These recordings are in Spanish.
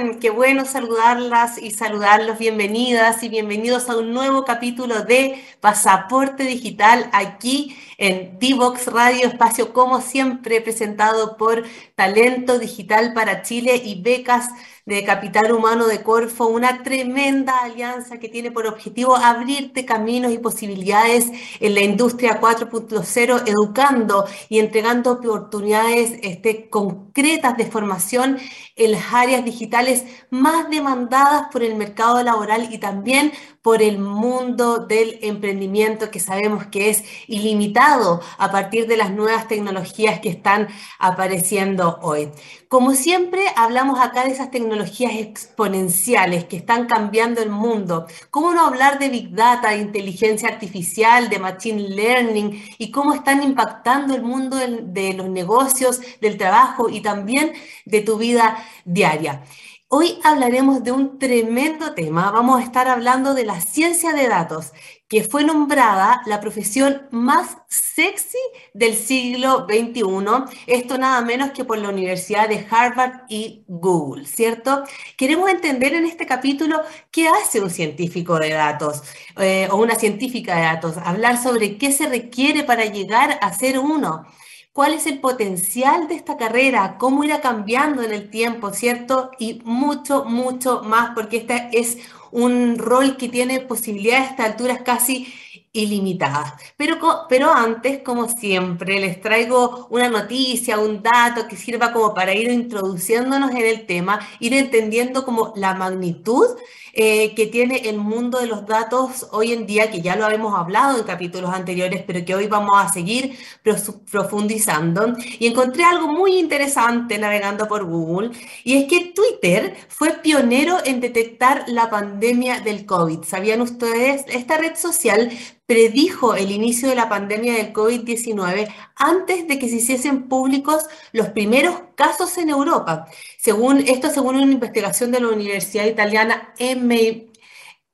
Hola, ¿cómo están? Qué bueno saludarlas y saludarlos. Bienvenidas y bienvenidos a un nuevo capítulo de Pasaporte Digital aquí en Divox Radio, espacio como siempre presentado por Talento Digital para Chile y Becas de Capital Humano de Corfo, una tremenda alianza que tiene por objetivo abrirte caminos y posibilidades en la industria 4.0, educando y entregando oportunidades este, concretas de formación en las áreas digitales más demandadas por el mercado laboral y también por el mundo del emprendimiento que sabemos que es ilimitado a partir de las nuevas tecnologías que están apareciendo hoy. Como siempre, hablamos acá de esas tecnologías exponenciales que están cambiando el mundo. ¿Cómo no hablar de Big Data, de inteligencia artificial, de Machine Learning y cómo están impactando el mundo de los negocios, del trabajo y también de tu vida diaria? Hoy hablaremos de un tremendo tema. Vamos a estar hablando de la ciencia de datos, que fue nombrada la profesión más sexy del siglo XXI. Esto nada menos que por la Universidad de Harvard y Google, ¿cierto? Queremos entender en este capítulo qué hace un científico de datos eh, o una científica de datos, hablar sobre qué se requiere para llegar a ser uno cuál es el potencial de esta carrera, cómo irá cambiando en el tiempo, ¿cierto? Y mucho, mucho más, porque este es un rol que tiene posibilidades a estas alturas casi ilimitadas. Pero, pero antes, como siempre, les traigo una noticia, un dato que sirva como para ir introduciéndonos en el tema, ir entendiendo como la magnitud eh, que tiene el mundo de los datos hoy en día, que ya lo habíamos hablado en capítulos anteriores, pero que hoy vamos a seguir profundizando. Y encontré algo muy interesante navegando por Google, y es que Twitter fue pionero en detectar la pandemia del COVID. ¿Sabían ustedes? Esta red social predijo el inicio de la pandemia del COVID-19 antes de que se hiciesen públicos los primeros casos en Europa. Según esto, según una investigación de la Universidad Italiana M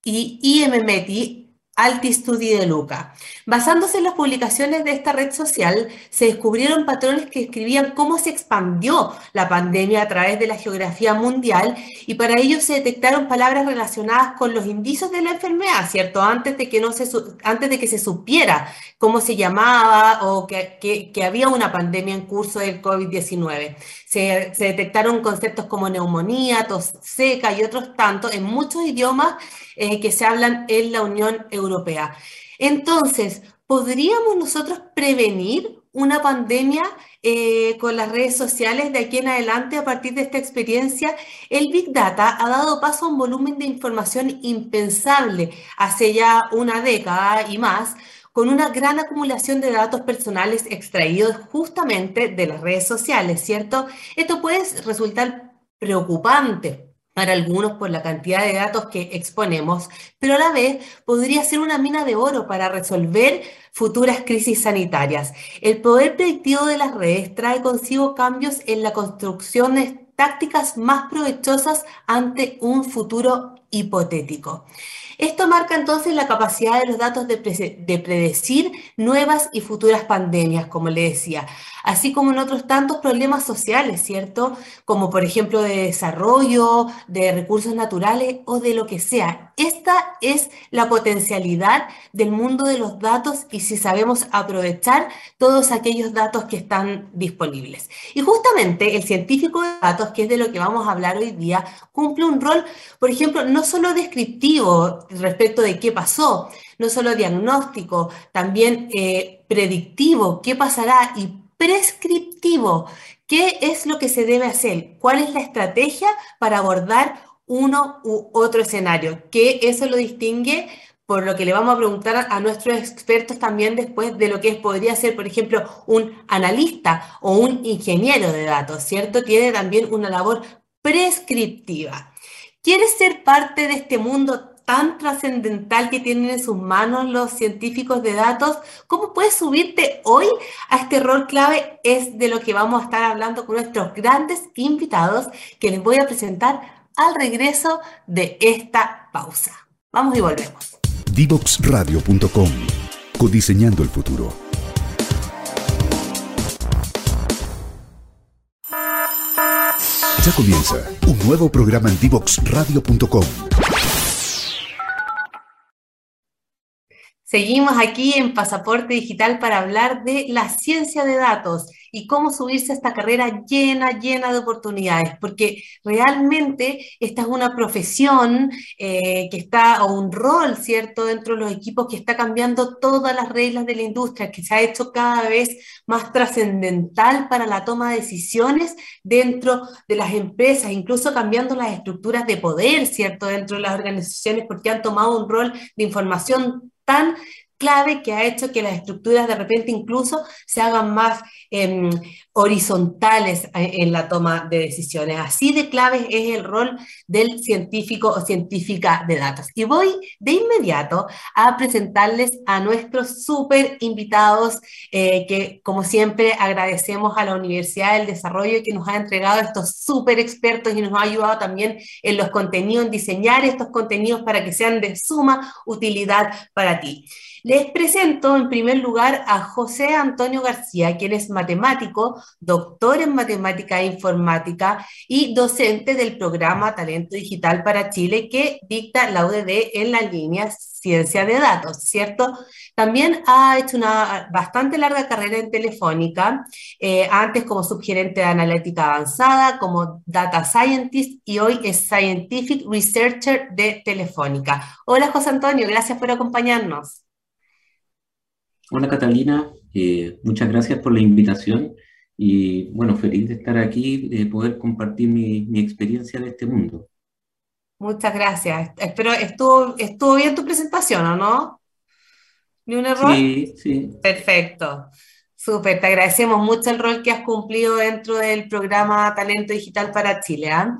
y IMMETI, Alti Studi de Luca. Basándose en las publicaciones de esta red social, se descubrieron patrones que describían cómo se expandió la pandemia a través de la geografía mundial y para ello se detectaron palabras relacionadas con los indicios de la enfermedad, ¿cierto? Antes de que, no se, antes de que se supiera cómo se llamaba o que, que, había una pandemia en curso del COVID-19. Se, detectaron conceptos como neumonía, tos seca y otros tantos en muchos idiomas eh, que se hablan en la Unión Europea. Entonces, ¿podríamos nosotros prevenir una pandemia eh, con las redes sociales de aquí en adelante a partir de esta experiencia? El Big Data ha dado paso a un volumen de información impensable hace ya una década y más, con una gran acumulación de datos personales extraídos justamente de las redes sociales, ¿cierto? Esto puede resultar preocupante para algunos por la cantidad de datos que exponemos, pero a la vez podría ser una mina de oro para resolver futuras crisis sanitarias. El poder predictivo de las redes trae consigo cambios en la construcción de tácticas más provechosas ante un futuro hipotético. Esto marca entonces la capacidad de los datos de, predecir nuevas y futuras pandemias, como le decía, así como en otros tantos problemas sociales, ¿cierto? Como por ejemplo de desarrollo, de recursos naturales o de lo que sea. Esta es la potencialidad del mundo de los datos y si sabemos aprovechar todos aquellos datos que están disponibles. Y justamente el científico de datos, que es de lo que vamos a hablar hoy día, cumple un rol, por ejemplo, no solo descriptivo, respecto de qué pasó, no solo diagnóstico, también eh, predictivo, qué pasará y prescriptivo, qué es lo que se debe hacer, cuál es la estrategia para abordar uno u otro escenario, que eso lo distingue por lo que le vamos a preguntar a nuestros expertos también después de lo que podría ser, por ejemplo, un analista o un ingeniero de datos, ¿cierto? Tiene también una labor prescriptiva. ¿Quieres ser parte de este mundo tan trascendental que tienen en sus manos los científicos de datos, ¿cómo puedes subirte hoy a este rol clave? Es de lo que vamos a estar hablando con nuestros grandes invitados que les voy a presentar al regreso de esta pausa. Vamos y volvemos. Divoxradio.com Codiseñando el futuro. Ya comienza un nuevo programa en divoxradio.com. Seguimos aquí en Pasaporte Digital para hablar de la ciencia de datos y cómo subirse a esta carrera llena, llena de oportunidades, porque realmente esta es una profesión eh, que está, o un rol, ¿cierto?, dentro de los equipos que está cambiando todas las reglas de la industria, que se ha hecho cada vez más trascendental para la toma de decisiones dentro de las empresas, incluso cambiando las estructuras de poder, ¿cierto?, dentro de las organizaciones, porque han tomado un rol de información tan clave que ha hecho que las estructuras de repente incluso se hagan más em, horizontales en la toma de decisiones. Así de clave es el rol del científico o científica de datos. Y voy de inmediato a presentarles a nuestros súper invitados eh, que, como siempre, agradecemos a la Universidad del Desarrollo que nos ha entregado estos súper expertos y nos ha ayudado también en los contenidos, en diseñar estos contenidos para que sean de suma utilidad para ti. Les presento en primer lugar a José Antonio García, quien es matemático, doctor en matemática e informática y docente del programa Talento Digital para Chile que dicta la UDD en la línea Ciencia de Datos, ¿cierto? También ha hecho una bastante larga carrera en Telefónica, eh, antes como subgerente de analítica avanzada, como data scientist y hoy es scientific researcher de Telefónica. Hola José Antonio, gracias por acompañarnos. Hola Catalina, eh, muchas gracias por la invitación y bueno, feliz de estar aquí, de poder compartir mi, experiencia en este mundo. Muchas gracias. Espero, estuvo, estuvo bien tu presentación, ¿o no? ¿Ni un error? Sí, sí. Perfecto. Súper, te agradecemos mucho el rol que has cumplido dentro del programa Talento Digital para Chile. ¿ah?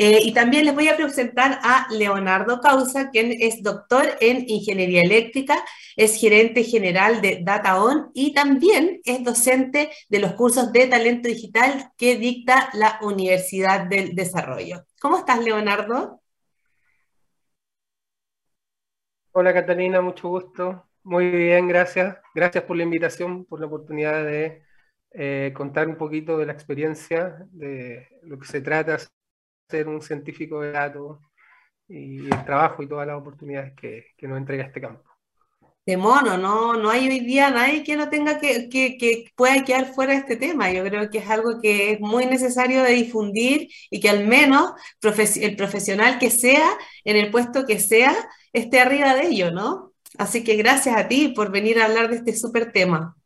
Eh, y también les voy a presentar a Leonardo Causa, quien es doctor en Ingeniería Eléctrica, es gerente general de DataOn y también es docente de los cursos de talento digital que dicta la Universidad del Desarrollo. ¿Cómo estás, Leonardo? Hola, Catalina, mucho gusto. Muy bien, gracias. Gracias por la invitación, por la oportunidad de eh, contar un poquito de la experiencia, de lo que se trata ser un científico de datos y el trabajo y todas las oportunidades que, nos entrega este campo. De mono, no, no hay hoy día nadie que no tenga que, que, pueda quedar fuera de este tema. Yo creo que es algo que es muy necesario de difundir y que al menos el profesional que sea, en el puesto que sea, esté arriba de ello, ¿no? Así que gracias a ti por venir a hablar de este súper tema.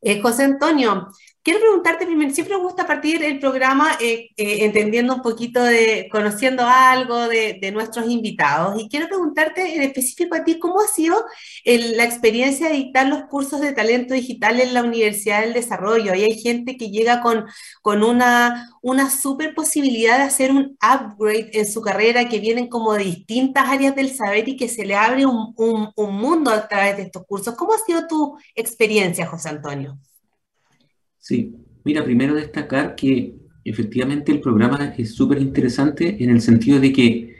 Eh, José Antonio, Quiero preguntarte primero, siempre me gusta partir el programa eh, eh, entendiendo un poquito de, conociendo algo de, nuestros invitados. Y quiero preguntarte en específico a ti, ¿cómo ha sido la experiencia de dictar los cursos de talento digital en la Universidad del Desarrollo? Ahí hay gente que llega con, con una, una super posibilidad de hacer un upgrade en su carrera, que vienen como de distintas áreas del saber y que se le abre un, un mundo a través de estos cursos. ¿Cómo ha sido tu experiencia, José Antonio? Sí, mira, primero destacar que efectivamente el programa es súper interesante en el sentido de que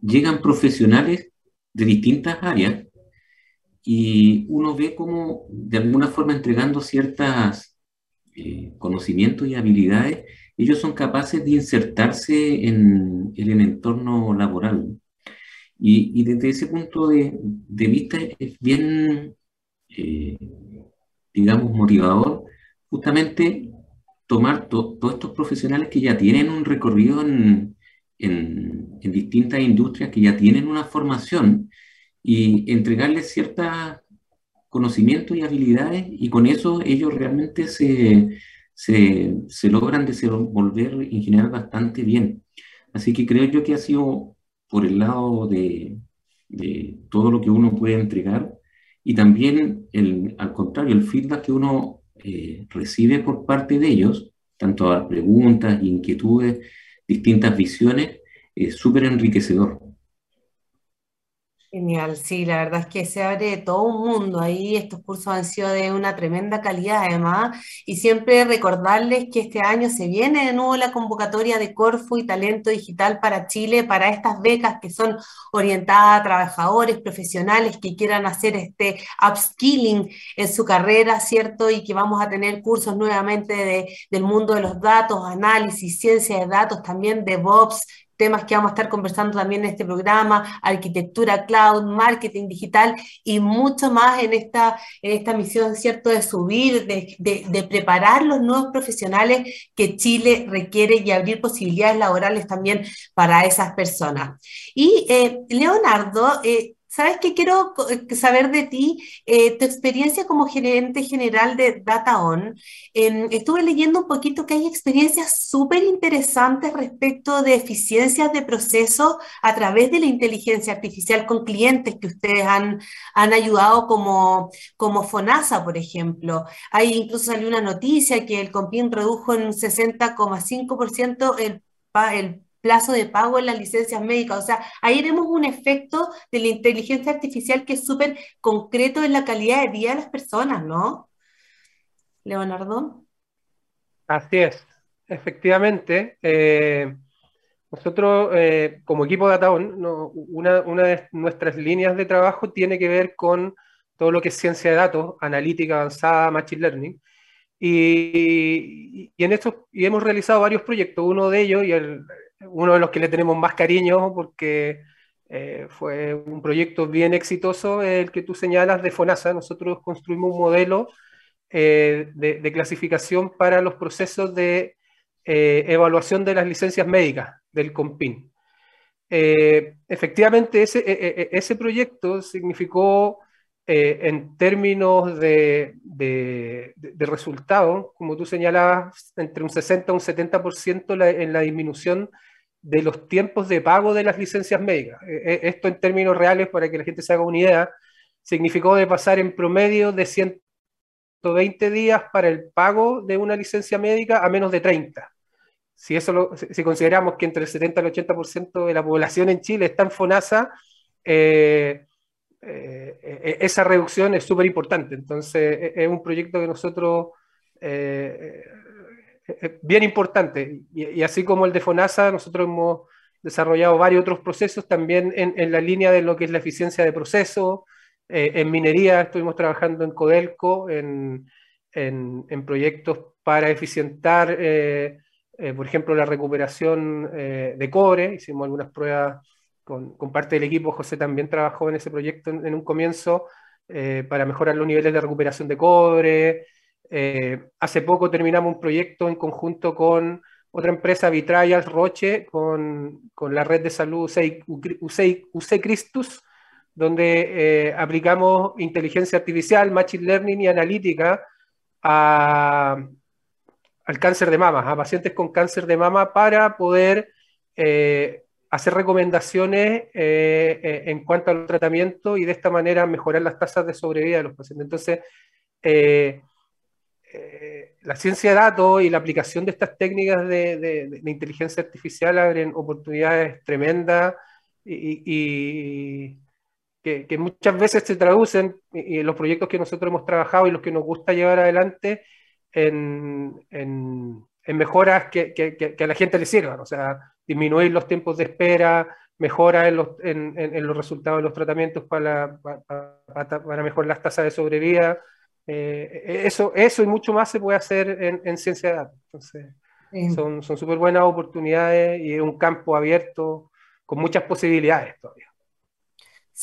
llegan profesionales de distintas áreas y uno ve cómo de alguna forma entregando ciertos eh, conocimientos y habilidades, ellos son capaces de insertarse en, el entorno laboral. Y, desde ese punto de, vista es bien, eh, digamos, motivador justamente tomar todos estos profesionales que ya tienen un recorrido en, distintas industrias, que ya tienen una formación, y entregarles ciertos conocimientos y habilidades, y con eso ellos realmente se, se, logran desenvolver en general bastante bien. Así que creo yo que ha sido por el lado de, todo lo que uno puede entregar, y también, el, al contrario, el feedback que uno eh, recibe por parte de ellos, tanto a preguntas, inquietudes, distintas visiones, es súper enriquecedor. Genial, sí, la verdad es que se abre todo un mundo ahí, estos cursos han sido de una tremenda calidad además, y siempre recordarles que este año se viene de nuevo la convocatoria de Corfu y Talento Digital para Chile, para estas becas que son orientadas a trabajadores profesionales que quieran hacer este upskilling en su carrera, ¿cierto? Y que vamos a tener cursos nuevamente de, del mundo de los datos, análisis, ciencia de datos, también de DevOps, temas que vamos a estar conversando también en este programa, arquitectura cloud, marketing digital y mucho más en esta, en esta misión, ¿cierto?, de subir, de, de, preparar los nuevos profesionales que Chile requiere y abrir posibilidades laborales también para esas personas. Y eh, Leonardo, eh, ¿Sabes qué quiero eh, saber de ti? Eh, tu experiencia como gerente general de DataOn. Em, estuve leyendo un poquito que hay experiencias súper interesantes respecto de eficiencias de proceso a través de la inteligencia artificial con clientes que ustedes han, han ayudado como, como FONASA, por ejemplo. Hay incluso salió una noticia que el COMPIN redujo en un 60,5% el, el plazo de pago en las licencias médicas. O sea, ahí vemos un efecto de la inteligencia artificial que es súper concreto en la calidad de vida de las personas, ¿no? Leonardo. Así es, efectivamente. Eh, nosotros, eh, como equipo de Ataón, una, de nuestras líneas de trabajo tiene que ver con todo lo que es ciencia de datos, analítica avanzada, machine learning. Y, y en esto y hemos realizado varios proyectos. Uno de ellos, y el, uno de los que le tenemos más cariño porque eh, fue un proyecto bien exitoso, el que tú señalas de FONASA. Nosotros construimos un modelo eh, de, clasificación para los procesos de eh, evaluación de las licencias médicas del COMPIN. efectivamente, ese, ese proyecto significó en términos de, de, resultados, como tú señalabas, entre un 60 y un 70% en la disminución de los tiempos de pago de las licencias médicas. Eh, eh, esto en términos reales, para que la gente se haga una idea, significó de pasar en promedio de 120 días para el pago de una licencia médica a menos de 30. Si, eso si consideramos que entre el 70 y el 80% de la población en Chile está en FONASA, eh, esa reducción es súper importante. Entonces, es un proyecto que nosotros bien importante. Y, así como el de FONASA, nosotros hemos desarrollado varios otros procesos también en, la línea de lo que es la eficiencia de proceso. Eh, en minería estuvimos trabajando en Codelco, en, en, proyectos para eficientar, eh, eh, por ejemplo, la recuperación de cobre. Hicimos algunas pruebas con, con, parte del equipo. José también trabajó en ese proyecto en un comienzo para mejorar los niveles de recuperación de cobre. Eh, hace poco terminamos un proyecto en conjunto con otra empresa, Vitrayas Roche, con, con, la red de salud UC donde eh, aplicamos inteligencia artificial, machine learning y analítica al cáncer de mama, a pacientes con cáncer de mama para poder eh, hacer recomendaciones en cuanto al tratamiento y de esta manera mejorar las tasas de sobrevida de los pacientes. Entonces, la ciencia de datos y la aplicación de estas técnicas de, inteligencia artificial abren oportunidades tremendas y, que, muchas veces se traducen en los proyectos que nosotros hemos trabajado y los que nos gusta llevar adelante en, mejoras que, a la gente le sirvan, o sea, disminuir los tiempos de espera, mejora en los, resultados de los tratamientos para, para mejorar las tasas de sobrevida eh, eso, eso y mucho más se puede hacer en, ciencia de datos. Entonces, son súper buenas oportunidades y es un campo abierto con muchas posibilidades todavía.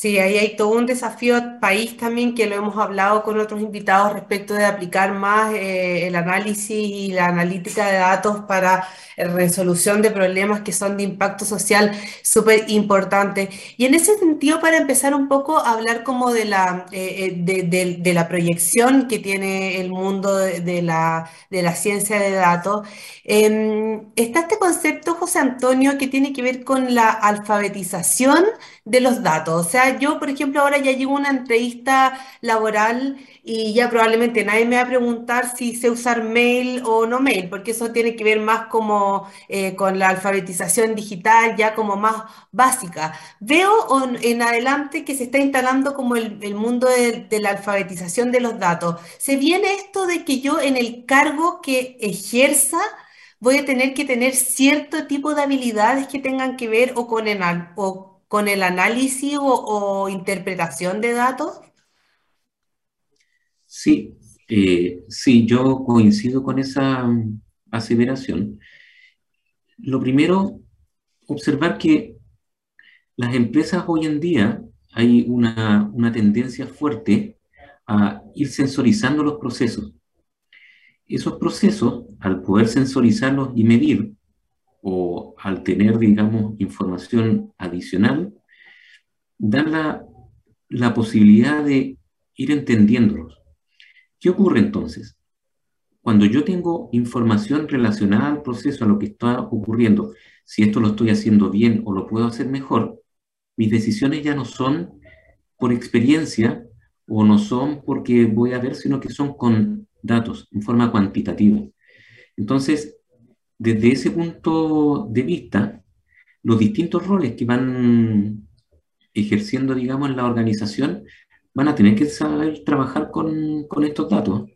Sí, ahí hay todo un desafío país también que lo hemos hablado con otros invitados respecto de aplicar más eh, el análisis y la analítica de datos para resolución de problemas que son de impacto social súper importante. Y en ese sentido, para empezar un poco a hablar como de la, eh, eh, de, la proyección que tiene el mundo de, la, de la ciencia de datos, em, está este concepto, José Antonio, que tiene que ver con la alfabetización de los datos. O sea, yo, por ejemplo, ahora ya llevo una entrevista laboral y ya probablemente nadie me va a preguntar si sé usar mail o no mail, porque eso tiene que ver más como eh, con la alfabetización digital, ya como más básica. Veo en adelante que se está instalando como el, mundo de, la alfabetización de los datos. ¿Se viene esto de que yo en el cargo que ejerza voy a tener que tener cierto tipo de habilidades que tengan que ver o con el, con el análisis o, interpretación de datos? Sí, eh, sí, yo coincido con esa mm, aseveración. Lo primero, observar que las empresas hoy en día hay una, una tendencia fuerte a ir sensorizando los procesos esos procesos, al poder sensorizarlos y medir, o al tener, digamos, información adicional, dan la, la posibilidad de ir entendiéndolos. ¿Qué ocurre entonces? Cuando yo tengo información relacionada al proceso, a lo que está ocurriendo, si esto lo estoy haciendo bien o lo puedo hacer mejor, mis decisiones ya no son por experiencia o no son porque voy a ver, sino que son con datos en forma cuantitativa. Entonces, desde ese punto de vista, los distintos roles que van ejerciendo, digamos, en la organización, van a tener que saber trabajar con, con estos datos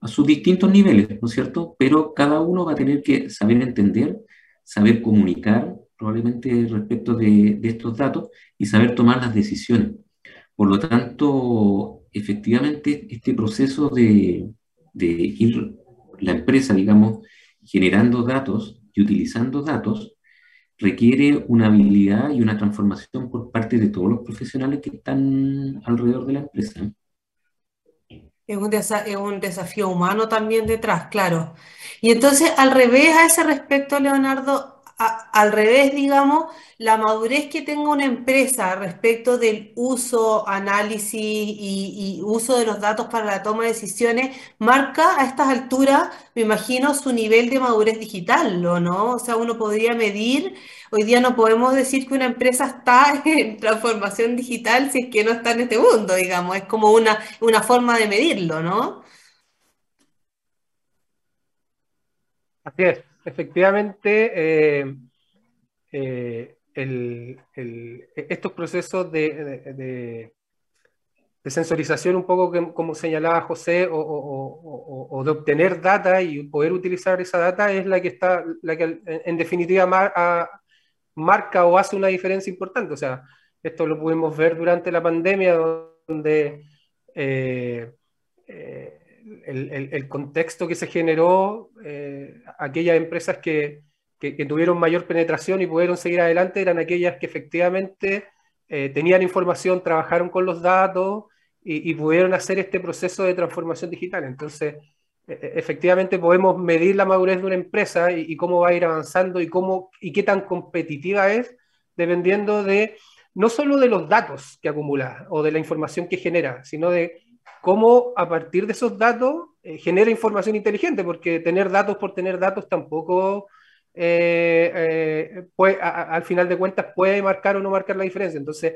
a sus distintos niveles, ¿no es cierto? Pero cada uno va a tener que saber entender, saber comunicar probablemente respecto de, de estos datos y saber tomar las decisiones. Por lo tanto, efectivamente, este proceso de, de ir la empresa, digamos, generando datos y utilizando datos, requiere una habilidad y una transformación por parte de todos los profesionales que están alrededor de la empresa. Es un, es un desafío humano también detrás, claro. Y entonces, al revés a ese respecto, Leonardo, al revés, digamos, la madurez que tenga una empresa respecto del uso, análisis y, uso de los datos para la toma de decisiones, marca a estas alturas, me imagino, su nivel de madurez digital, ¿o no? O sea, uno podría medir, hoy día no podemos decir que una empresa está en transformación digital si es que no está en este mundo, digamos, es como una, una forma de medirlo, ¿no? Así es. Efectivamente, eh, eh, estos procesos de, sensorización, un poco como señalaba José, o, de obtener data y poder utilizar esa data es la que está, la que en definitiva marca o hace una diferencia importante. O sea, esto lo pudimos ver durante la pandemia, donde eh, el, contexto que se generó, eh, aquellas empresas que, tuvieron mayor penetración y pudieron seguir adelante eran aquellas que efectivamente eh, tenían información, trabajaron con los datos y, pudieron hacer este proceso de transformación digital. Entonces, e, e, efectivamente podemos medir la madurez de una empresa y, y, cómo va a ir avanzando y, cómo, y qué tan competitiva es, dependiendo de no solo de los datos que acumula o de la información que genera, sino de cómo a partir de esos datos eh, genera información inteligente, porque tener datos por tener datos tampoco, eh, eh, puede, al final de cuentas, puede marcar o no marcar la diferencia. Entonces,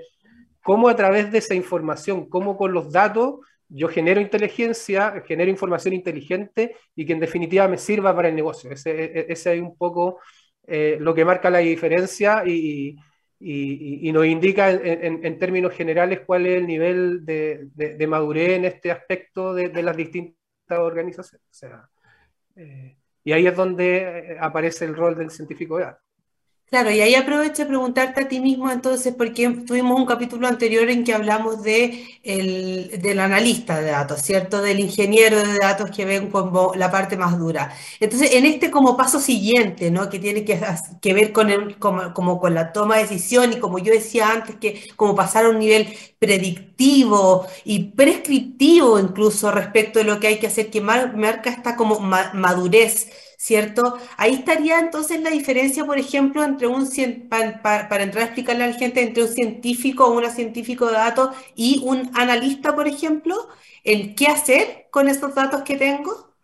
cómo a través de esa información, cómo con los datos, yo genero inteligencia, genero información inteligente y que en definitiva me sirva para el negocio. Ese, e, e, ese es un poco lo que marca la diferencia y, y, nos indica en, términos generales cuál es el nivel de, madurez en este aspecto de, las distintas organizaciones. O sea, eh, y ahí es donde eh, aparece el rol del científico de datos. Claro, y ahí aprovecho de preguntarte a ti mismo entonces, porque tuvimos un capítulo anterior en que hablamos de el, del analista de datos, ¿cierto? Del ingeniero de datos que ven como la parte más dura. Entonces, en este como paso siguiente, ¿no? Que tiene que, ver con el, como, con la toma de decisión y como yo decía antes, que como pasar a un nivel predictivo y prescriptivo incluso respecto de lo que hay que hacer, que marca esta como madurez ¿cierto? Ahí estaría entonces la diferencia, por ejemplo, entre un para, para, entrar a explicarle a la gente, entre un científico o una científico de datos y un analista, por ejemplo, en qué hacer con esos datos que tengo.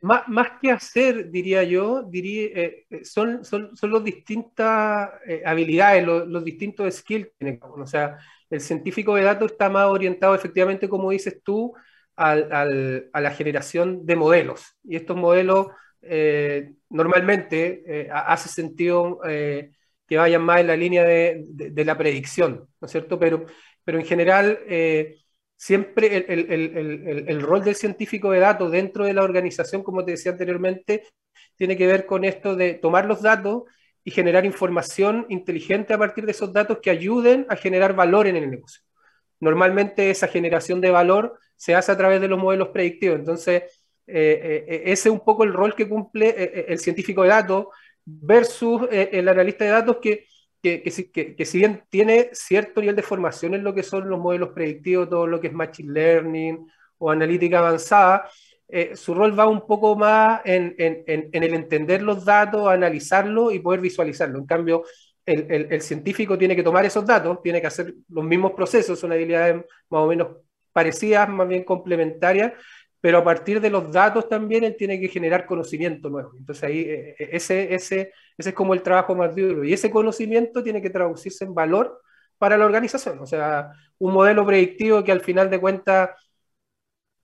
más, más, que hacer, diría yo, diría, eh, eh, son, son, son las distintas habilidades, los, distintos skills que O sea, el científico de datos está más orientado efectivamente, como dices tú, a la generación de modelos. Y estos modelos normalmente hace sentido que vayan más en la línea de, de, la predicción, ¿no es cierto? Pero, pero en general siempre el, el, el, el, rol del científico de datos dentro de la organización, como te decía anteriormente, tiene que ver con esto de tomar los datos y generar información inteligente a partir de esos datos que ayuden a generar valor en el negocio. Normalmente esa generación de valor se hace a través de los modelos predictivos. Entonces, eh, eh, ese es un poco el rol que cumple eh, el científico de datos versus el analista de datos que que, si, bien tiene cierto nivel de formación en lo que son los modelos predictivos, todo lo que es Machine Learning o analítica avanzada, eh, su rol va un poco más en, el entender los datos, analizarlos y poder visualizarlo. En cambio, el, científico tiene que tomar esos datos, tiene que hacer los mismos procesos, son habilidades más o menos parecidas, más bien complementarias, pero a partir de los datos también él tiene que generar conocimiento nuevo. Entonces ahí eh, eh, ese, ese, ese es como el trabajo más duro y ese conocimiento tiene que traducirse en valor para la organización. O sea, un modelo predictivo que al final de cuentas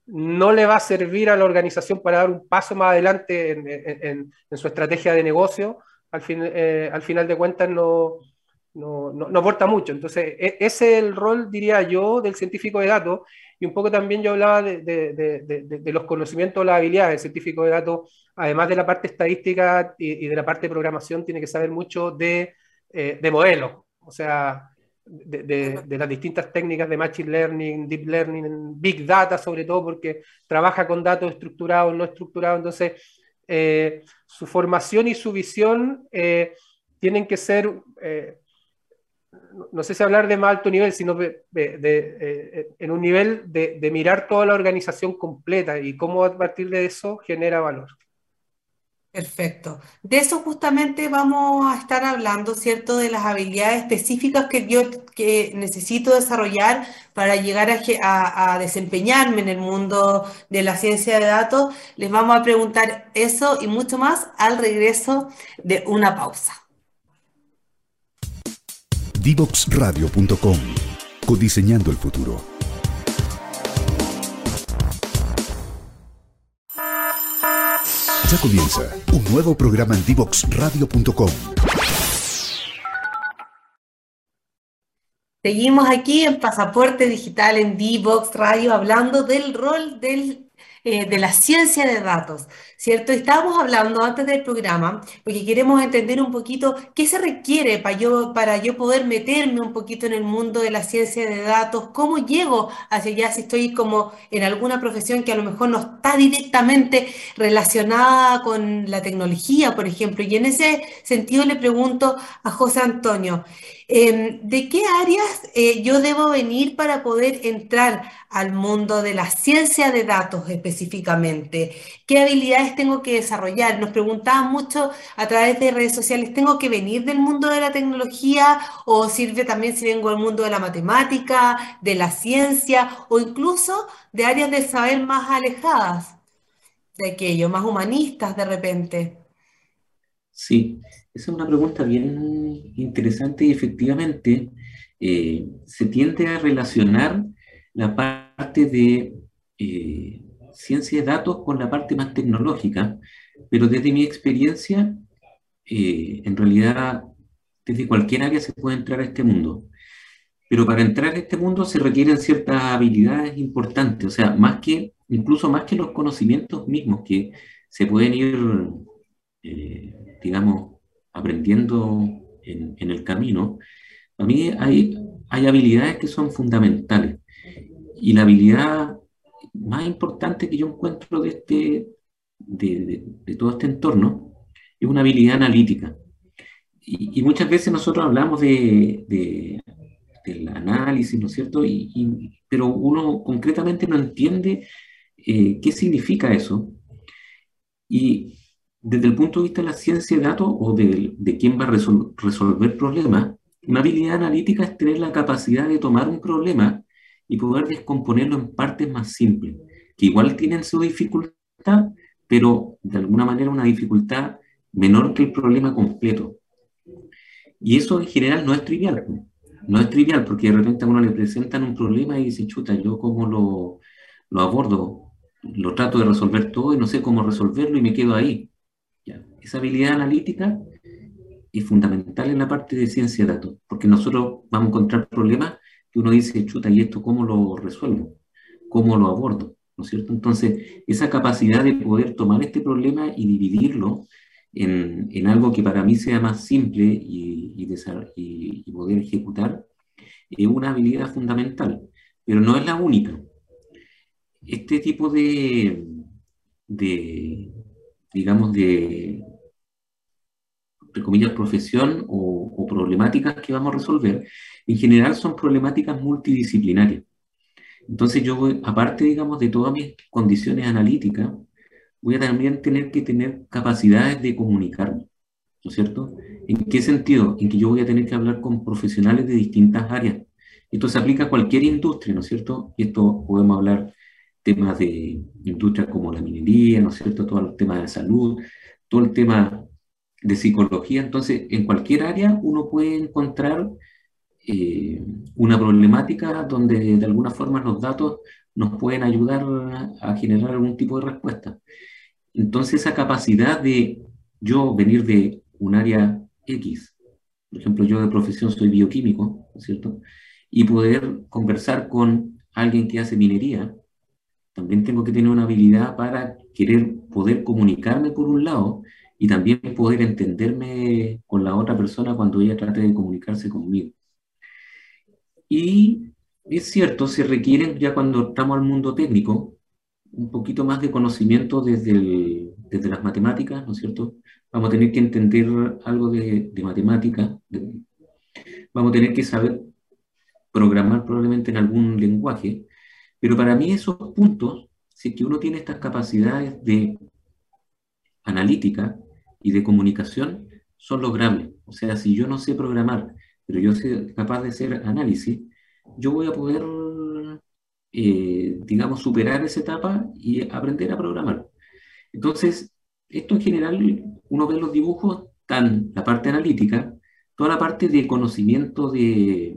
no le va a servir a la organización para dar un paso más adelante en, en, su estrategia de negocio, al, fin, eh, al final de cuentas no, no, no, aporta mucho. Entonces, e, ese es el rol, diría yo, del científico de datos y un poco también yo hablaba de, los conocimientos, las habilidades. El científico de datos, además de la parte estadística y, de la parte de programación, tiene que saber mucho de, eh, modelos, o sea, de, las distintas técnicas de Machine Learning, Deep Learning, Big Data sobre todo, porque trabaja con datos estructurados, no estructurados. Entonces, eh, su formación y su visión eh, tienen que ser no sé si hablar de más alto nivel, sino de, eh, en un nivel de, mirar toda la organización completa y cómo a partir de eso genera valor. Perfecto. De eso justamente vamos a estar hablando, ¿cierto? De las habilidades específicas que yo que necesito desarrollar para llegar a, a, desempeñarme en el mundo de la ciencia de datos. Les vamos a preguntar eso y mucho más al regreso de una pausa. Divoxradio.com. Codiseñando el futuro. Ya comienza un nuevo programa en Divoxradio.com. Seguimos aquí en Pasaporte Digital en Divox Radio hablando del rol del eh, de la ciencia de datos, ¿cierto? Estábamos hablando antes del programa, porque queremos entender un poquito qué se requiere para yo, para yo poder meterme un poquito en el mundo de la ciencia de datos, cómo llego hacia allá si estoy como en alguna profesión que a lo mejor no está directamente relacionada con la tecnología, por ejemplo. Y en ese sentido le pregunto a José Antonio, Em, ¿De qué áreas eh, yo debo venir para poder entrar al mundo de la ciencia de datos específicamente? ¿Qué habilidades tengo que desarrollar? Nos preguntaban mucho a través de redes sociales, ¿tengo que venir del mundo de la tecnología o sirve también si vengo del mundo de la matemática, de la ciencia o incluso de áreas de saber más alejadas de aquello, más humanistas de repente? Sí, esa es una pregunta bien interesante y efectivamente eh, se tiende a relacionar la parte de eh, ciencia de datos con la parte más tecnológica, pero desde mi experiencia, eh, en realidad desde cualquier área se puede entrar a este mundo. Pero para entrar a este mundo se requieren ciertas habilidades importantes, o sea, más que, incluso más que los conocimientos mismos que se pueden ir, digamos, aprendiendo en, el camino, a mí hay, hay habilidades que son fundamentales. Y la habilidad más importante que yo encuentro de, este, de, todo este entorno es una habilidad analítica. Y, muchas veces nosotros hablamos de, del análisis, ¿no es cierto? Y, pero uno concretamente no entiende eh, qué significa eso. Y desde el punto de vista de la ciencia de datos o de, de quién va a resolver problemas, una habilidad analítica es tener la capacidad de tomar un problema y poder descomponerlo en partes más simples, que igual tienen su dificultad, pero de alguna manera una dificultad menor que el problema completo. Y eso en general no es trivial. No es trivial porque de repente a uno le presentan un problema y dice, chuta, yo cómo lo, lo abordo, lo trato de resolver todo y no sé cómo resolverlo y me quedo ahí. Esa habilidad analítica es fundamental en la parte de ciencia de datos, porque nosotros vamos a encontrar problemas que uno dice, chuta, ¿y esto cómo lo resuelvo? ¿Cómo lo abordo? ¿No es cierto? Entonces, esa capacidad de poder tomar este problema y dividirlo en, algo que para mí sea más simple y, y, poder ejecutar, es una habilidad fundamental, pero no es la única. Este tipo de, de digamos, de, entre comillas, profesión o, o, problemáticas que vamos a resolver, en general son problemáticas multidisciplinarias. Entonces yo, voy, aparte, digamos, de todas mis condiciones analíticas, voy a también tener que tener capacidades de comunicarme, ¿no es cierto? ¿En qué sentido? En que yo voy a tener que hablar con profesionales de distintas áreas. Esto se aplica a cualquier industria, ¿no es cierto? Y esto podemos hablar temas de industrias como la minería, ¿no es cierto? Todo el tema de salud, todo el tema de psicología. Entonces, en cualquier área uno puede encontrar eh, una problemática donde de alguna forma los datos nos pueden ayudar a generar algún tipo de respuesta. Entonces esa capacidad de yo venir de un área X, por ejemplo, yo de profesión soy bioquímico, ¿no es cierto? Y poder conversar con alguien que hace minería, también tengo que tener una habilidad para querer poder comunicarme por un lado y también poder entenderme con la otra persona cuando ella trate de comunicarse conmigo. Y es cierto, se requieren ya cuando estamos al mundo técnico, un poquito más de conocimiento desde, desde las matemáticas, ¿no es cierto? Vamos a tener que entender algo de, de matemática, vamos a tener que saber programar probablemente en algún lenguaje, pero para mí esos puntos, si es que uno tiene estas capacidades de analítica y de comunicación, son logrables. O sea, si yo no sé programar, pero yo soy capaz de hacer análisis, yo voy a poder eh, digamos, superar esa etapa y aprender a programar. Entonces, esto en general, uno ve los dibujos, tan la parte analítica, toda la parte de conocimiento de,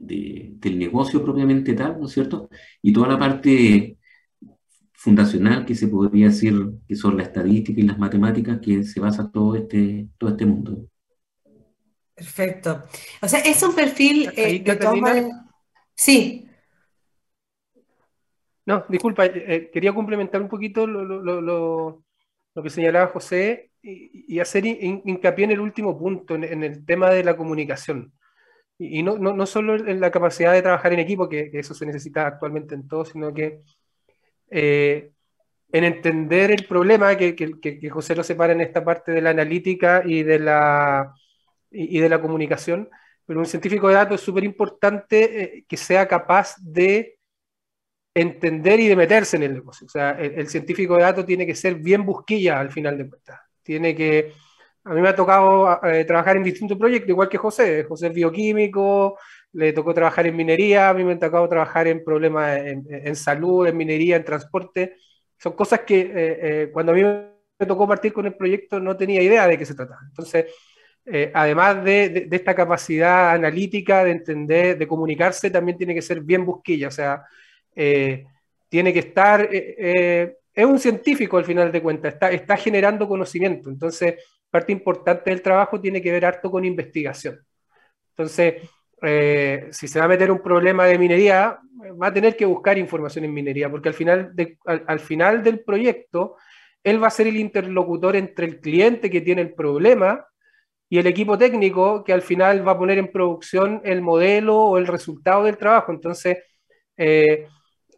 del negocio propiamente tal, ¿no es cierto? Y toda la parte fundacional que se podría decir que son la estadística y las matemáticas que se basa todo este, todo este mundo. Perfecto. O sea, es un perfil eh, Sí. No, disculpa, eh, eh, quería complementar un poquito lo, que señalaba José y, hacer hincapié en el último punto, en, el tema de la comunicación. Y, no, solo en la capacidad de trabajar en equipo, que, eso se necesita actualmente en todo, sino que eh, en entender el problema, que, José lo separa en esta parte de la analítica y de la, y, de la comunicación, pero un científico de datos es súper importante que sea capaz de entender y de meterse en el negocio. O sea, el, científico de datos tiene que ser bien busquilla al final de cuentas. Tiene que... A mí me ha tocado eh, trabajar en distintos proyectos, igual que José. José es bioquímico, le tocó trabajar en minería, a mí me ha tocado trabajar en problemas en, salud, en minería, en transporte. Son cosas que eh, eh, cuando a mí me tocó partir con el proyecto no tenía idea de qué se trataba. Entonces, además de, de, esta capacidad analítica de entender, de comunicarse, también tiene que ser bien busquilla. O sea, eh, tiene que estar, eh, eh, es un científico al final de cuentas, está, está generando conocimiento, entonces parte importante del trabajo tiene que ver harto con investigación. Entonces, si se va a meter un problema de minería, va a tener que buscar información en minería, porque al final, al, final del proyecto, él va a ser el interlocutor entre el cliente que tiene el problema y el equipo técnico que al final va a poner en producción el modelo o el resultado del trabajo. Entonces, eh,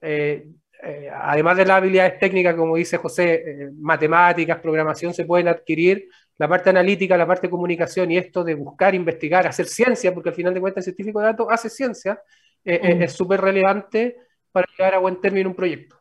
eh, además de las habilidades técnicas, como dice José, eh, matemáticas, programación, se pueden adquirir la parte analítica, la parte de comunicación y esto de buscar, investigar, hacer ciencia, porque al final de cuentas el científico de datos hace ciencia, mm. es súper relevante para llegar a buen término un proyecto.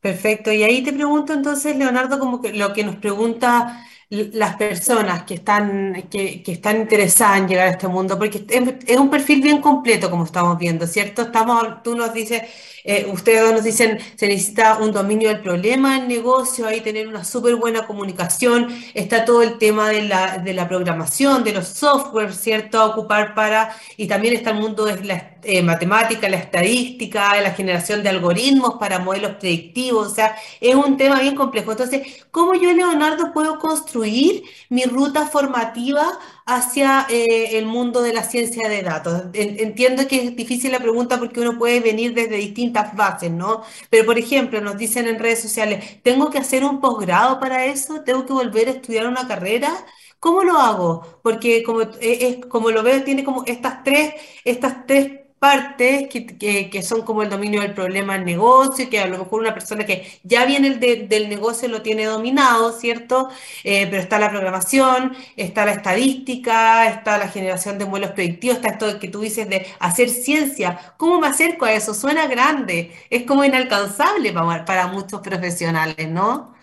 Perfecto. Y ahí te pregunto entonces, Leonardo, como que lo que nos pregunta las personas que están, que, están interesadas en llegar a este mundo, porque es, un perfil bien completo, como estamos viendo, ¿cierto? Estamos, tú nos dices, eh, ustedes nos dicen, se necesita un dominio del problema en negocio, ahí tener una súper buena comunicación, está todo el tema de la, de la programación, de los software, ¿cierto? A ocupar para, y también está el mundo de la eh, matemática, la estadística, la generación de algoritmos para modelos predictivos, o sea, es un tema bien complejo. Entonces, ¿cómo yo, Leonardo, puedo construir mi ruta formativa hacia eh, el mundo de la ciencia de datos? Entiendo que es difícil la pregunta porque uno puede venir desde distintas bases, ¿no? Pero, por ejemplo, nos dicen en redes sociales, ¿tengo que hacer un posgrado para eso? ¿Tengo que volver a estudiar una carrera? ¿Cómo lo hago? Porque como, eh, como lo veo, tiene como estas tres, estas tres partes que, que, son como el dominio del problema del negocio, que a lo mejor una persona que ya viene del negocio lo tiene dominado, ¿cierto? Eh, pero está la programación, está la estadística, está la generación de modelos predictivos, está esto que tú dices de hacer ciencia. ¿Cómo me acerco a eso? Suena grande, es como inalcanzable para, para muchos profesionales, ¿no?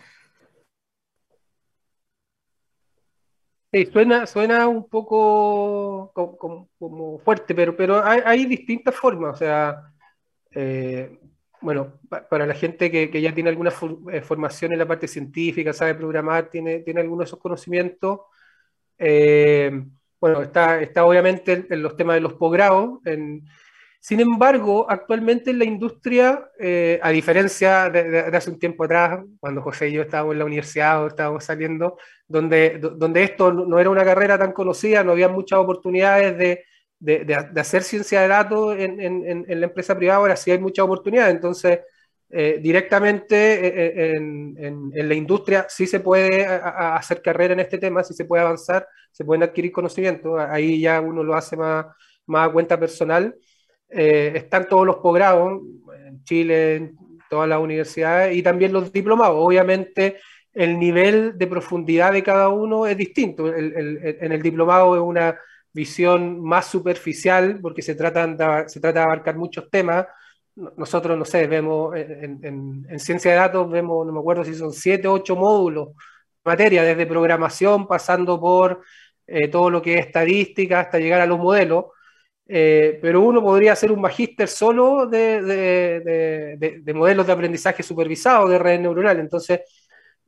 Sí, suena, suena un poco como, fuerte, pero, pero hay, distintas formas. O sea, eh, bueno, para la gente que, ya tiene alguna eh, formación en la parte científica, sabe programar, tiene, tiene algunos de esos conocimientos. Eh, bueno, está, está obviamente en, los temas de los posgrados, sin embargo, actualmente en la industria, eh, a diferencia de, hace un tiempo atrás, cuando José y yo estábamos en la universidad o estábamos saliendo, donde, donde esto no era una carrera tan conocida, no había muchas oportunidades de, de hacer ciencia de datos en, en, en, la empresa privada, ahora sí hay muchas oportunidades. Entonces, eh, directamente eh, en, la industria sí se puede hacer carrera en este tema, sí se puede avanzar, se pueden adquirir conocimientos, ahí ya uno lo hace más, más a cuenta personal. Eh, están todos los posgrados en Chile, en todas las universidades y también los diplomados. Obviamente el nivel de profundidad de cada uno es distinto. en el diplomado es una visión más superficial porque se, tratan se trata de abarcar muchos temas. Nosotros, no sé, vemos en, ciencia de datos, vemos, no me acuerdo si son siete o ocho módulos materia, desde programación, pasando por eh, todo lo que es estadística, hasta llegar a los modelos. Eh, pero uno podría hacer un magíster solo de, de, modelos de aprendizaje supervisado de redes neuronales. Entonces,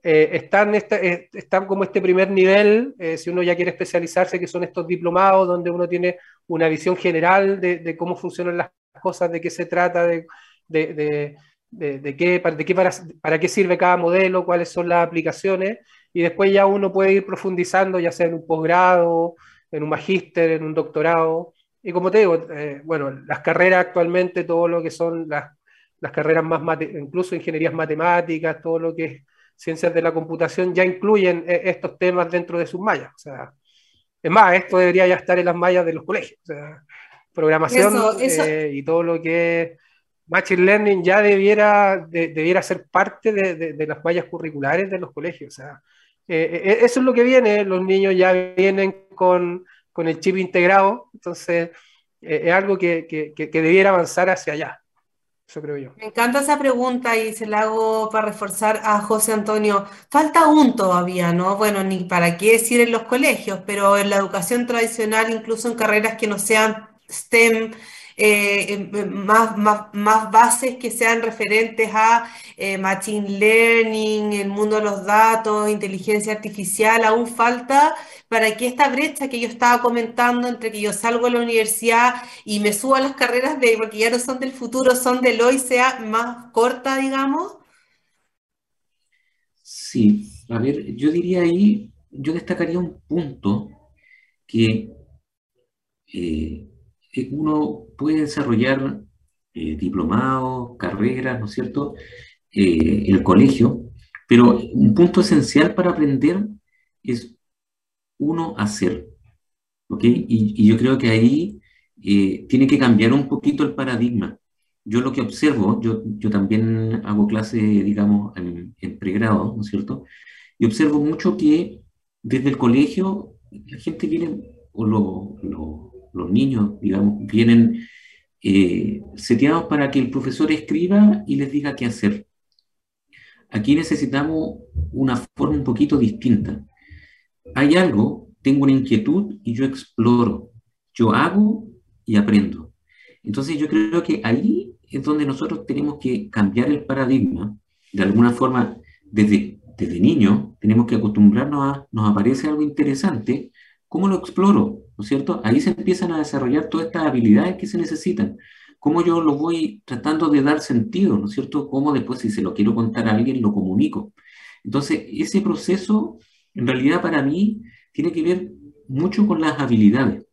eh, están, eh, están como este primer nivel, si uno ya quiere especializarse, que son estos diplomados, donde uno tiene una visión general de, cómo funcionan las cosas, de qué se trata, de, qué, para, qué para, para, qué sirve cada modelo, cuáles son las aplicaciones, y después ya uno puede ir profundizando, ya sea en un posgrado, en un magíster, en un doctorado. Y como te digo, eh, bueno, las carreras actualmente, todo lo que son las, las carreras más, incluso ingenierías matemáticas, todo lo que es ciencias de la computación, ya incluyen eh, estos temas dentro de sus mallas. O sea, es más, esto debería ya estar en las mallas de los colegios. O sea, programación eh, y todo lo que es Machine Learning ya debiera, debiera ser parte de, de, las mallas curriculares de los colegios. O sea, eso es lo que viene, los niños ya vienen con con el chip integrado, entonces eh, es algo que, que, debiera avanzar hacia allá. Eso creo yo. Me encanta esa pregunta y se la hago para reforzar a José Antonio. Falta aún todavía, ¿no? Bueno, ni para qué decir en los colegios, pero en la educación tradicional, incluso en carreras que no sean STEM, eh, más, bases que sean referentes a eh, Machine Learning, el mundo de los datos, inteligencia artificial, aún falta para que esta brecha que yo estaba comentando entre que yo salgo de la universidad y me subo a las carreras de, porque ya no son del futuro, son del hoy, sea más corta, digamos? Sí, a ver, yo diría ahí, yo destacaría un punto que eh, uno puede desarrollar eh, diplomados, carreras, ¿no es cierto?, eh, el colegio, pero un punto esencial para aprender es uno hacer, ¿ok? Y, yo creo que ahí eh, tiene que cambiar un poquito el paradigma. Yo lo que observo, yo, yo también hago clase, digamos, en, pregrado, ¿no es cierto? Y observo mucho que desde el colegio la gente viene, o lo, los niños, digamos, vienen eh, seteados para que el profesor escriba y les diga qué hacer. Aquí necesitamos una forma un poquito distinta. hay algo, tengo una inquietud y yo exploro, yo hago y aprendo. Entonces yo creo que ahí es donde nosotros tenemos que cambiar el paradigma, de alguna forma, desde, desde niño, tenemos que acostumbrarnos a, nos aparece algo interesante, ¿cómo lo exploro? ¿No es cierto? Ahí se empiezan a desarrollar todas estas habilidades que se necesitan. ¿Cómo yo lo voy tratando de dar sentido? ¿No es cierto? ¿Cómo después, si se lo quiero contar a alguien, lo comunico? Entonces, ese proceso, en realidad para mí, tiene que ver mucho con las habilidades.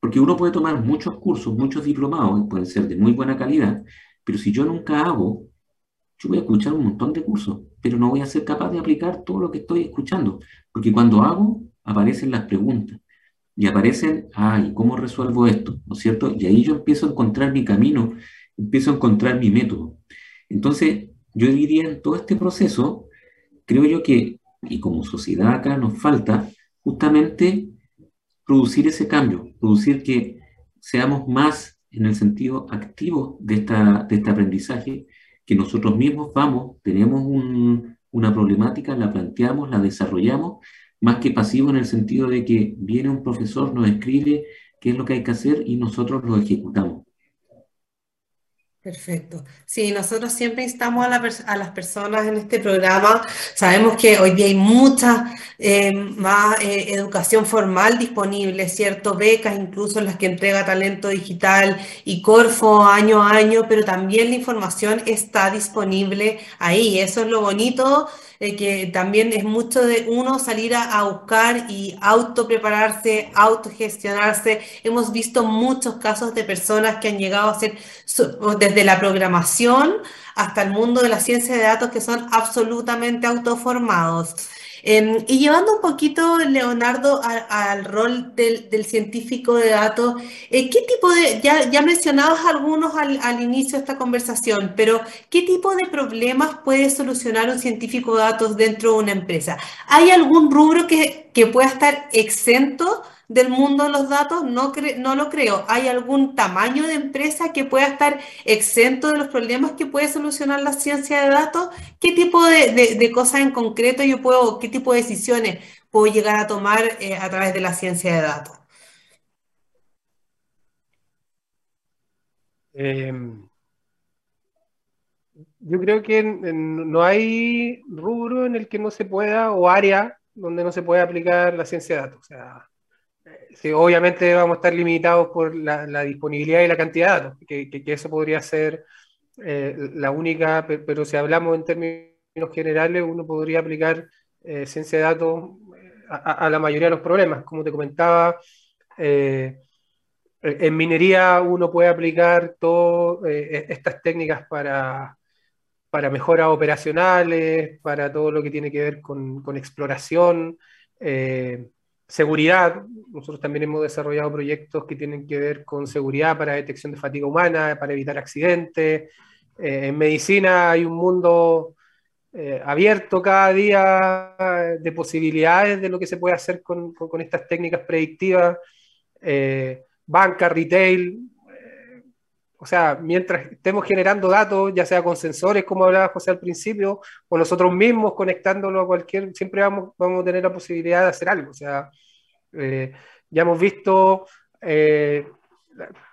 Porque uno puede tomar muchos cursos, muchos diplomados, pueden ser de muy buena calidad, pero si yo nunca hago, yo voy a escuchar un montón de cursos, pero no voy a ser capaz de aplicar todo lo que estoy escuchando. Porque cuando hago, aparecen las preguntas. Y aparecen, ay, ¿cómo resuelvo esto? ¿No es cierto? Y ahí yo empiezo a encontrar mi camino, empiezo a encontrar mi método. Entonces, yo diría en todo este proceso, creo yo que, y como sociedad acá nos falta, justamente producir ese cambio, producir que seamos más en el sentido activo de, esta, de este aprendizaje, que nosotros mismos vamos, tenemos una problemática, la planteamos, la desarrollamos, más que pasivo en el sentido de que viene un profesor, nos escribe qué es lo que hay que hacer y nosotros lo ejecutamos. Perfecto. Sí, nosotros siempre instamos a, las personas en este programa. Sabemos que hoy día hay mucha eh, más eh, educación formal disponible, ¿cierto? Becas incluso las que entrega Talento Digital y Corfo año a año, pero también la información está disponible ahí. Eso es lo bonito eh, que también es mucho de uno salir a, buscar y auto prepararse, autogestionarse. Hemos visto muchos casos de personas que han llegado a ser desde la programación hasta el mundo de la ciencia de datos que son absolutamente autoformados. Em, y llevando un poquito, Leonardo, al rol del, científico de datos, eh, ¿qué tipo de, ya, mencionabas algunos al, al, inicio de esta conversación, pero ¿qué tipo de problemas puede solucionar un científico de datos dentro de una empresa? ¿Hay algún rubro que, que pueda estar exento? Del mundo de los datos? No, no lo creo. ¿Hay algún tamaño de empresa que pueda estar exento de los problemas que puede solucionar la ciencia de datos? ¿Qué tipo de, cosas en concreto yo puedo, qué tipo de decisiones puedo llegar a tomar eh, a través de la ciencia de datos? Em, yo creo que no hay rubro en el que no se pueda o área donde no se pueda aplicar la ciencia de datos. O sea, obviamente vamos a estar limitados por la, disponibilidad y la cantidad de datos, que, eso podría ser eh, la única, pero, si hablamos en términos generales, uno podría aplicar eh, ciencia de datos eh, a, la mayoría de los problemas. Como te comentaba, en minería uno puede aplicar todas e, estas técnicas para, para mejoras operacionales, para todo lo que tiene que ver con, con exploración. Seguridad, nosotros también hemos desarrollado proyectos que tienen que ver con seguridad para detección de fatiga humana, para evitar accidentes. Eh, en medicina hay un mundo eh, abierto cada día de posibilidades de lo que se puede hacer con, estas técnicas predictivas. Eh, banca, retail, o sea, mientras estemos generando datos, ya sea con sensores, como hablaba José al principio, o nosotros mismos conectándolo a cualquier, siempre vamos, vamos a tener la posibilidad de hacer algo. O sea, eh, ya hemos visto eh,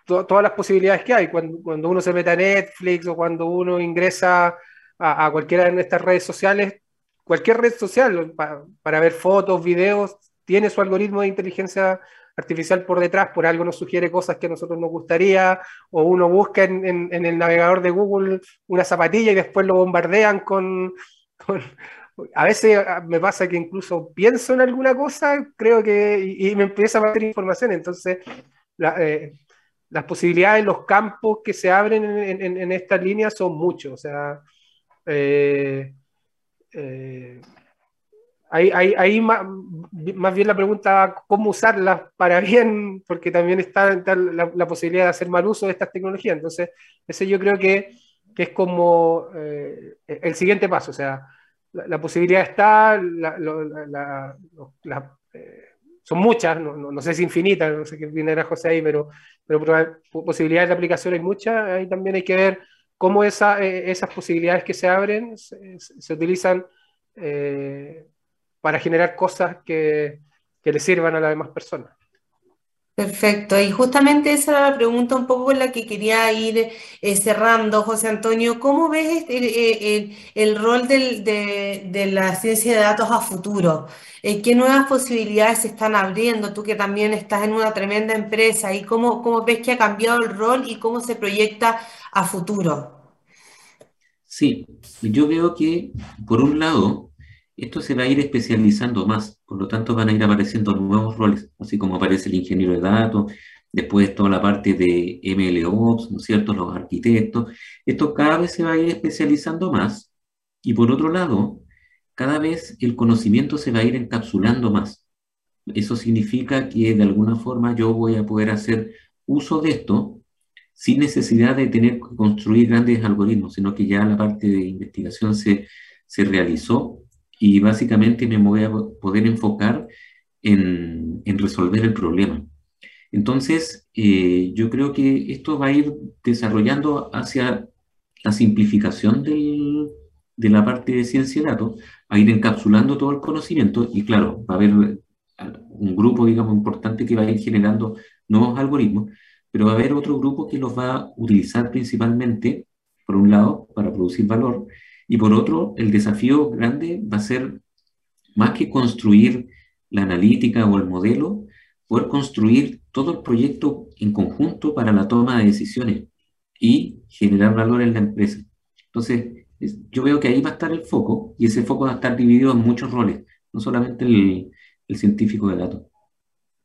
todas las posibilidades que hay. Cuando, cuando, uno se mete a Netflix o cuando uno ingresa a, cualquiera de estas redes sociales, cualquier red social, para ver fotos, videos, tiene su algoritmo de inteligencia artificial por detrás, por algo nos sugiere cosas que a nosotros nos gustaría, o uno busca en, el navegador de Google una zapatilla y después lo bombardean con, a veces me pasa que incluso pienso en alguna cosa, creo que, y, me empieza a meter información, entonces eh, las posibilidades, los campos que se abren en, estas líneas son muchos, o sea, eh, eh, Ahí, más, bien la pregunta, ¿cómo usarlas para bien? Porque también está, la, posibilidad de hacer mal uso de estas tecnologías. Entonces, ese yo creo que, es como eh, el siguiente paso. O sea, la, posibilidad está, eh, son muchas, no, sé si infinitas, no sé qué viene José ahí, pero, pero posibilidades de aplicación hay muchas. Ahí también hay que ver cómo esa, eh, esas posibilidades que se abren se, utilizan para generar cosas que, que le sirvan a las demás personas. Perfecto, y justamente esa era la pregunta un poco con la que quería ir eh, cerrando, José Antonio. ¿Cómo ves este, eh, eh, el, rol de, la ciencia de datos a futuro? ¿Qué nuevas posibilidades se están abriendo? Tú que también estás en una tremenda empresa, ¿y cómo, cómo ves que ha cambiado el rol y cómo se proyecta a futuro? Sí, yo veo que, por un lado, esto se va a ir especializando más, por lo tanto van a ir apareciendo nuevos roles, así como aparece el ingeniero de datos, después toda la parte de MLOps, ¿no es cierto?, los arquitectos. Esto cada vez se va a ir especializando más y por otro lado, cada vez el conocimiento se va a ir encapsulando más. Eso significa que de alguna forma yo voy a poder hacer uso de esto sin necesidad de tener que construir grandes algoritmos, sino que ya la parte de investigación se, se realizó y básicamente me voy a poder enfocar en, resolver el problema. Entonces, eh, yo creo que esto va a ir desarrollando hacia la simplificación de la parte de ciencia de datos, a ir encapsulando todo el conocimiento y claro, va a haber un grupo, digamos, importante que va a ir generando nuevos algoritmos, pero va a haber otro grupo que los va a utilizar principalmente, por un lado, para producir valor, y por otro, el desafío grande va a ser, más que construir la analítica o el modelo, poder construir todo el proyecto en conjunto para la toma de decisiones y generar valor en la empresa. Entonces, yo veo que ahí va a estar el foco y ese foco va a estar dividido en muchos roles, no solamente el, el científico de datos.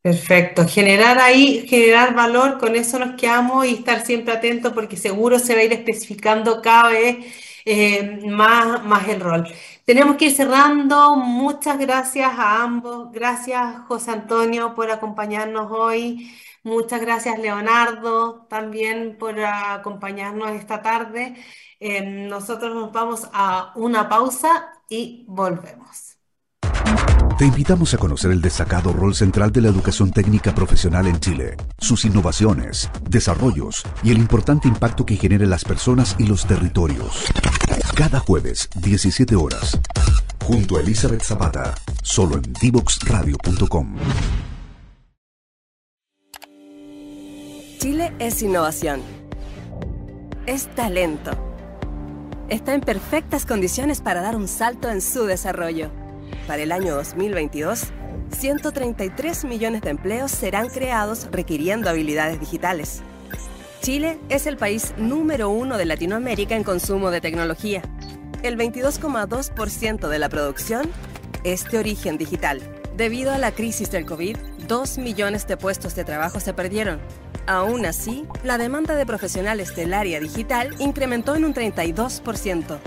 Perfecto, generar ahí, generar valor, con eso nos quedamos y estar siempre atentos porque seguro se va a ir especificando cada vez eh, más, más el rol. Tenemos que ir cerrando. Muchas gracias a ambos. Gracias, José Antonio, por acompañarnos hoy. Muchas gracias, Leonardo, también por acompañarnos esta tarde. Eh, nosotros nos vamos a una pausa y volvemos. Te invitamos a conocer el destacado rol central de la educación técnica profesional en Chile, sus innovaciones, desarrollos y el importante impacto que genera en las personas y los territorios. Cada jueves, 17 horas, junto a Elizabeth Zapata, solo en divoxradio.com. Chile es innovación. Es talento. Está en perfectas condiciones para dar un salto en su desarrollo para el año 2022, 133 millones de empleos serán creados requiriendo habilidades digitales. Chile es el país número uno de Latinoamérica en consumo de tecnología. El 22,2% de la producción es de origen digital. Debido a la crisis del COVID, 2 millones de puestos de trabajo se perdieron. Aún así, la demanda de profesionales del área digital incrementó en un 32%.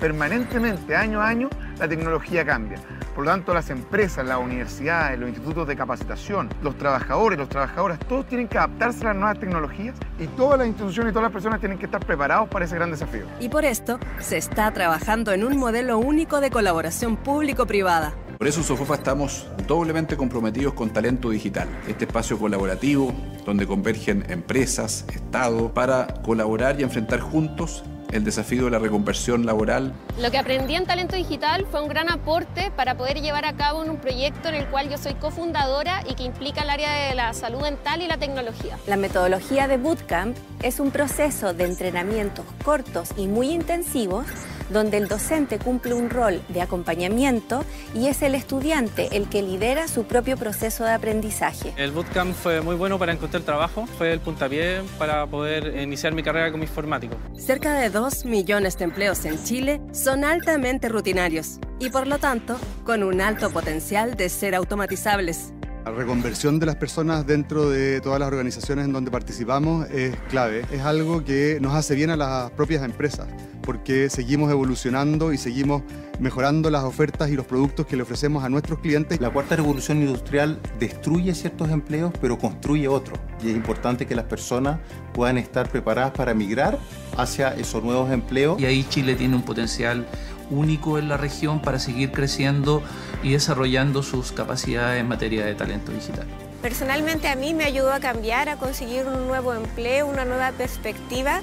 Permanentemente, año a año, la tecnología cambia. Por lo tanto, las empresas, las universidades, los institutos de capacitación, los trabajadores, los trabajadoras, todos tienen que adaptarse a las nuevas tecnologías y todas las instituciones y todas las personas tienen que estar preparados para ese gran desafío. Y por esto, se está trabajando en un modelo único de colaboración público-privada. Por eso Sofofa estamos doblemente comprometidos con Talento Digital, este espacio colaborativo donde convergen empresas, Estado, para colaborar y enfrentar juntos el desafío de la reconversión laboral. Lo que aprendí en Talento Digital fue un gran aporte para poder llevar a cabo un proyecto en el cual yo soy cofundadora y que implica el área de la salud mental y la tecnología. La metodología de Bootcamp es un proceso de entrenamientos cortos y muy intensivos donde el docente cumple un rol de acompañamiento y es el estudiante el que lidera su propio proceso de aprendizaje. El bootcamp fue muy bueno para encontrar trabajo, fue el puntapié para poder iniciar mi carrera como informático. Cerca de 2 millones de empleos en Chile son altamente rutinarios y por lo tanto con un alto potencial de ser automatizables. La reconversión de las personas dentro de todas las organizaciones en donde participamos es clave. Es algo que nos hace bien a las propias empresas, porque seguimos evolucionando y seguimos mejorando las ofertas y los productos que le ofrecemos a nuestros clientes. La cuarta revolución industrial destruye ciertos empleos, pero construye otros. Y es importante que las personas puedan estar preparadas para migrar hacia esos nuevos empleos. Y ahí Chile tiene un potencial único en la región para seguir creciendo y desarrollando sus capacidades en materia de talento digital. Personalmente a mí me ayudó a cambiar, a conseguir un nuevo empleo, una nueva perspectiva.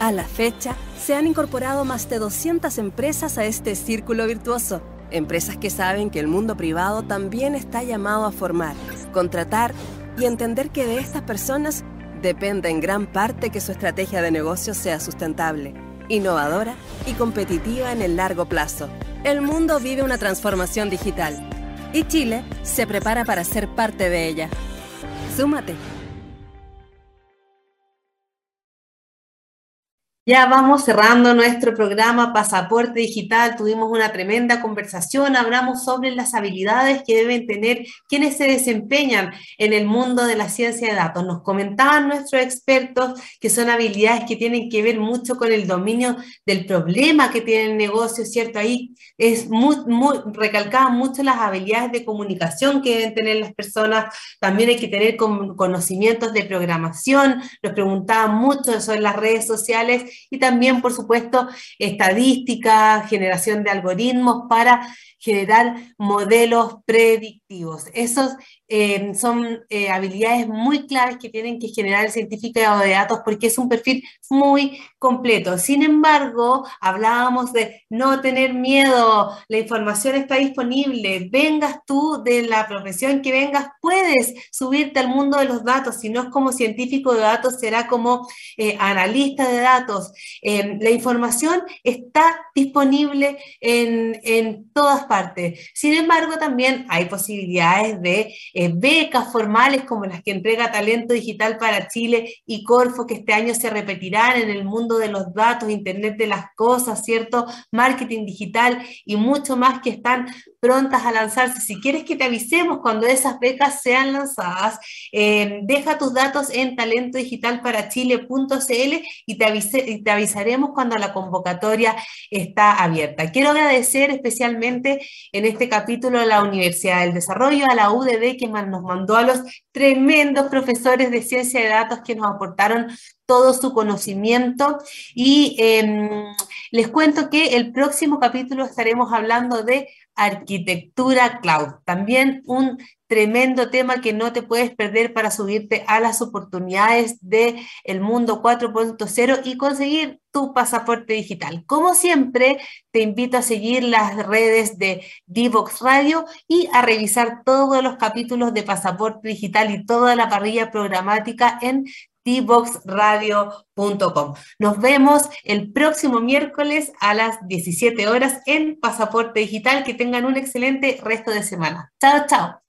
A la fecha, se han incorporado más de 200 empresas a este círculo virtuoso Empresas que saben que el mundo privado también está llamado a formar, contratar y entender que de estas personas depende en gran parte que su estrategia de negocio sea sustentable, innovadora y competitiva en el largo plazo. El mundo vive una transformación digital y Chile se prepara para ser parte de ella. Súmate. Ya vamos cerrando nuestro programa Pasaporte Digital. Tuvimos una tremenda conversación. Hablamos sobre las habilidades que deben tener quienes se desempeñan en el mundo de la ciencia de datos. Nos comentaban nuestros expertos que son habilidades que tienen que ver mucho con el dominio del problema que tiene el negocio, ¿cierto? Ahí es muy, muy, recalcaban mucho las habilidades de comunicación que deben tener las personas. También hay que tener conocimientos de programación. Nos preguntaban mucho sobre las redes sociales y también, por supuesto, estadística, generación de algoritmos para generar modelos predictivos. Esos eh, son eh, habilidades muy claves que tienen que generar el científico de datos porque es un perfil muy completo. Sin embargo, hablábamos de no tener miedo, la información está disponible, vengas tú de la profesión que vengas, puedes subirte al mundo de los datos, si no es como científico de datos, será como eh, analista de datos. la información está disponible en, en todas partes. Sin embargo, también hay posibilidades de eh, becas formales como las que entrega Talento Digital para Chile y Corfo, que este año se repetirán en el mundo de los datos, Internet de las cosas, ¿cierto? Marketing digital y mucho más que están prontas a lanzarse. Si quieres que te avisemos cuando esas becas sean lanzadas, eh, deja tus datos en talentodigitalparachile.cl y te, y te avisaremos cuando la convocatoria está abierta. Quiero agradecer especialmente en este capítulo a la Universidad del Desarrollo, a la UDD, que nos mandó a los tremendos profesores de ciencia de datos que nos aportaron todo su conocimiento y em, les cuento que el próximo capítulo estaremos hablando de arquitectura cloud, también un tremendo tema que no te puedes perder para subirte a las oportunidades del el mundo 4.0 y conseguir tu pasaporte digital. Como siempre, te invito a seguir las redes de Divox Radio y a revisar todos los capítulos de pasaporte digital y toda la parrilla programática en tboxradio.com. Nos vemos el próximo miércoles a las 17 horas en Pasaporte Digital. Que tengan un excelente resto de semana. Chao, chao.